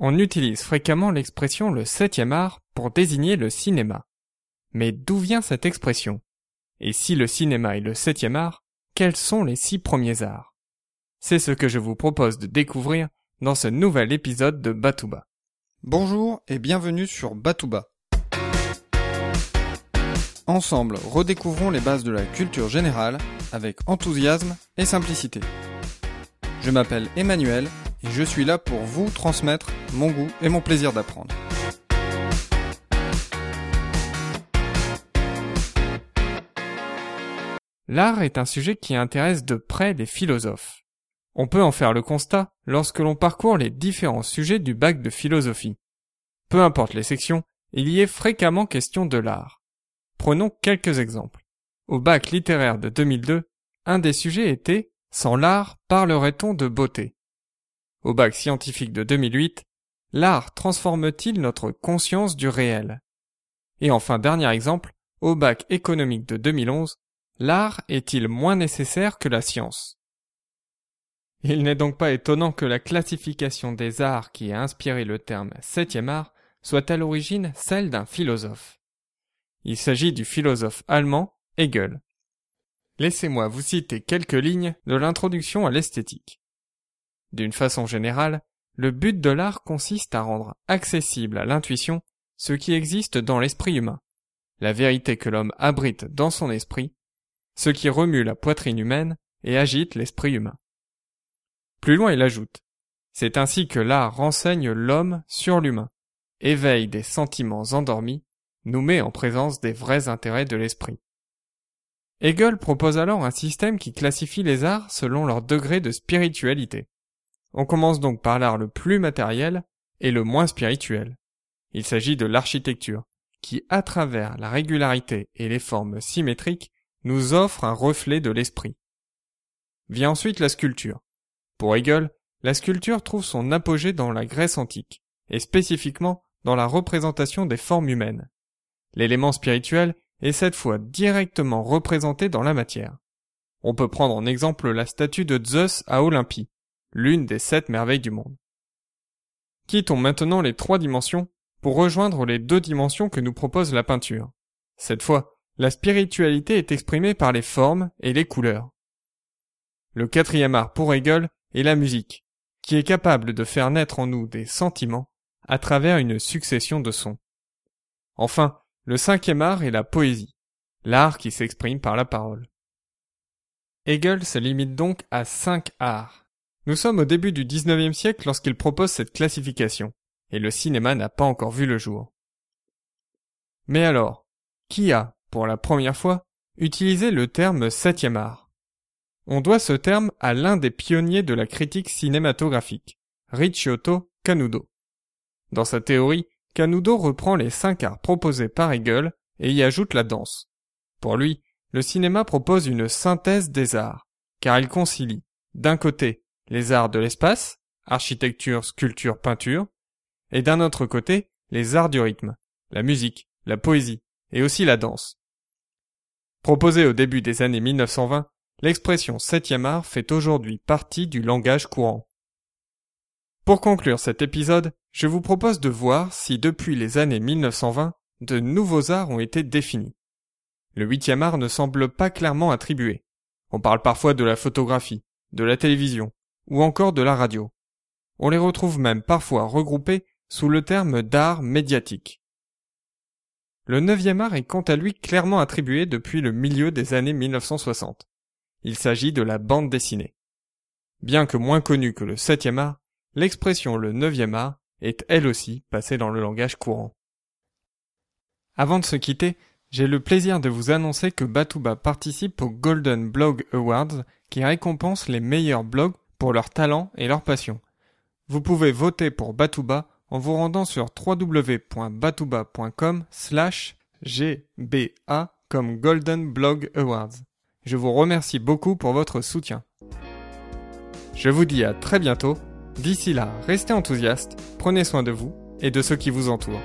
On utilise fréquemment l'expression le septième art pour désigner le cinéma. Mais d'où vient cette expression? Et si le cinéma est le septième art, quels sont les six premiers arts? C'est ce que je vous propose de découvrir dans ce nouvel épisode de Batouba. Bonjour et bienvenue sur Batouba. Ensemble, redécouvrons les bases de la culture générale avec enthousiasme et simplicité. Je m'appelle Emmanuel et je suis là pour vous transmettre mon goût et mon plaisir d'apprendre. L'art est un sujet qui intéresse de près les philosophes. On peut en faire le constat lorsque l'on parcourt les différents sujets du bac de philosophie. Peu importe les sections, il y est fréquemment question de l'art. Prenons quelques exemples. Au bac littéraire de 2002, un des sujets était Sans l'art, parlerait-on de beauté? Au bac scientifique de 2008, L'art transforme-t-il notre conscience du réel? Et enfin, dernier exemple, au bac économique de 2011, L'art est-il moins nécessaire que la science? Il n'est donc pas étonnant que la classification des arts qui a inspiré le terme septième art soit à l'origine celle d'un philosophe. Il s'agit du philosophe allemand Hegel. Laissez-moi vous citer quelques lignes de l'introduction à l'esthétique. D'une façon générale, le but de l'art consiste à rendre accessible à l'intuition ce qui existe dans l'esprit humain, la vérité que l'homme abrite dans son esprit ce qui remue la poitrine humaine et agite l'esprit humain. Plus loin il ajoute, c'est ainsi que l'art renseigne l'homme sur l'humain, éveille des sentiments endormis, nous met en présence des vrais intérêts de l'esprit. Hegel propose alors un système qui classifie les arts selon leur degré de spiritualité. On commence donc par l'art le plus matériel et le moins spirituel. Il s'agit de l'architecture, qui, à travers la régularité et les formes symétriques, nous offre un reflet de l'esprit. Vient ensuite la sculpture. Pour Hegel, la sculpture trouve son apogée dans la Grèce antique, et spécifiquement dans la représentation des formes humaines. L'élément spirituel est cette fois directement représenté dans la matière. On peut prendre en exemple la statue de Zeus à Olympie, l'une des sept merveilles du monde. Quittons maintenant les trois dimensions pour rejoindre les deux dimensions que nous propose la peinture. Cette fois, la spiritualité est exprimée par les formes et les couleurs. Le quatrième art pour Hegel est la musique, qui est capable de faire naître en nous des sentiments à travers une succession de sons. Enfin, le cinquième art est la poésie, l'art qui s'exprime par la parole. Hegel se limite donc à cinq arts. Nous sommes au début du XIXe siècle lorsqu'il propose cette classification, et le cinéma n'a pas encore vu le jour. Mais alors, qui a, pour la première fois, utilisé le terme septième art? On doit ce terme à l'un des pionniers de la critique cinématographique, Ricciotto Canudo. Dans sa théorie, Canudo reprend les cinq arts proposés par Hegel et y ajoute la danse. Pour lui, le cinéma propose une synthèse des arts, car il concilie, d'un côté, les arts de l'espace, architecture, sculpture, peinture, et d'un autre côté, les arts du rythme, la musique, la poésie, et aussi la danse. Proposée au début des années 1920, l'expression septième art fait aujourd'hui partie du langage courant. Pour conclure cet épisode, je vous propose de voir si depuis les années 1920, de nouveaux arts ont été définis. Le huitième art ne semble pas clairement attribué. On parle parfois de la photographie, de la télévision, ou encore de la radio. On les retrouve même parfois regroupés sous le terme d'art médiatique. Le neuvième art est quant à lui clairement attribué depuis le milieu des années 1960. Il s'agit de la bande dessinée. Bien que moins connue que le septième art, l'expression le neuvième art est elle aussi passée dans le langage courant. Avant de se quitter, j'ai le plaisir de vous annoncer que Batouba participe au Golden Blog Awards qui récompense les meilleurs blogs pour leur talent et leur passion. Vous pouvez voter pour Batouba en vous rendant sur www.batouba.com slash GBA comme Golden Blog Awards. Je vous remercie beaucoup pour votre soutien. Je vous dis à très bientôt. D'ici là, restez enthousiastes, prenez soin de vous et de ceux qui vous entourent.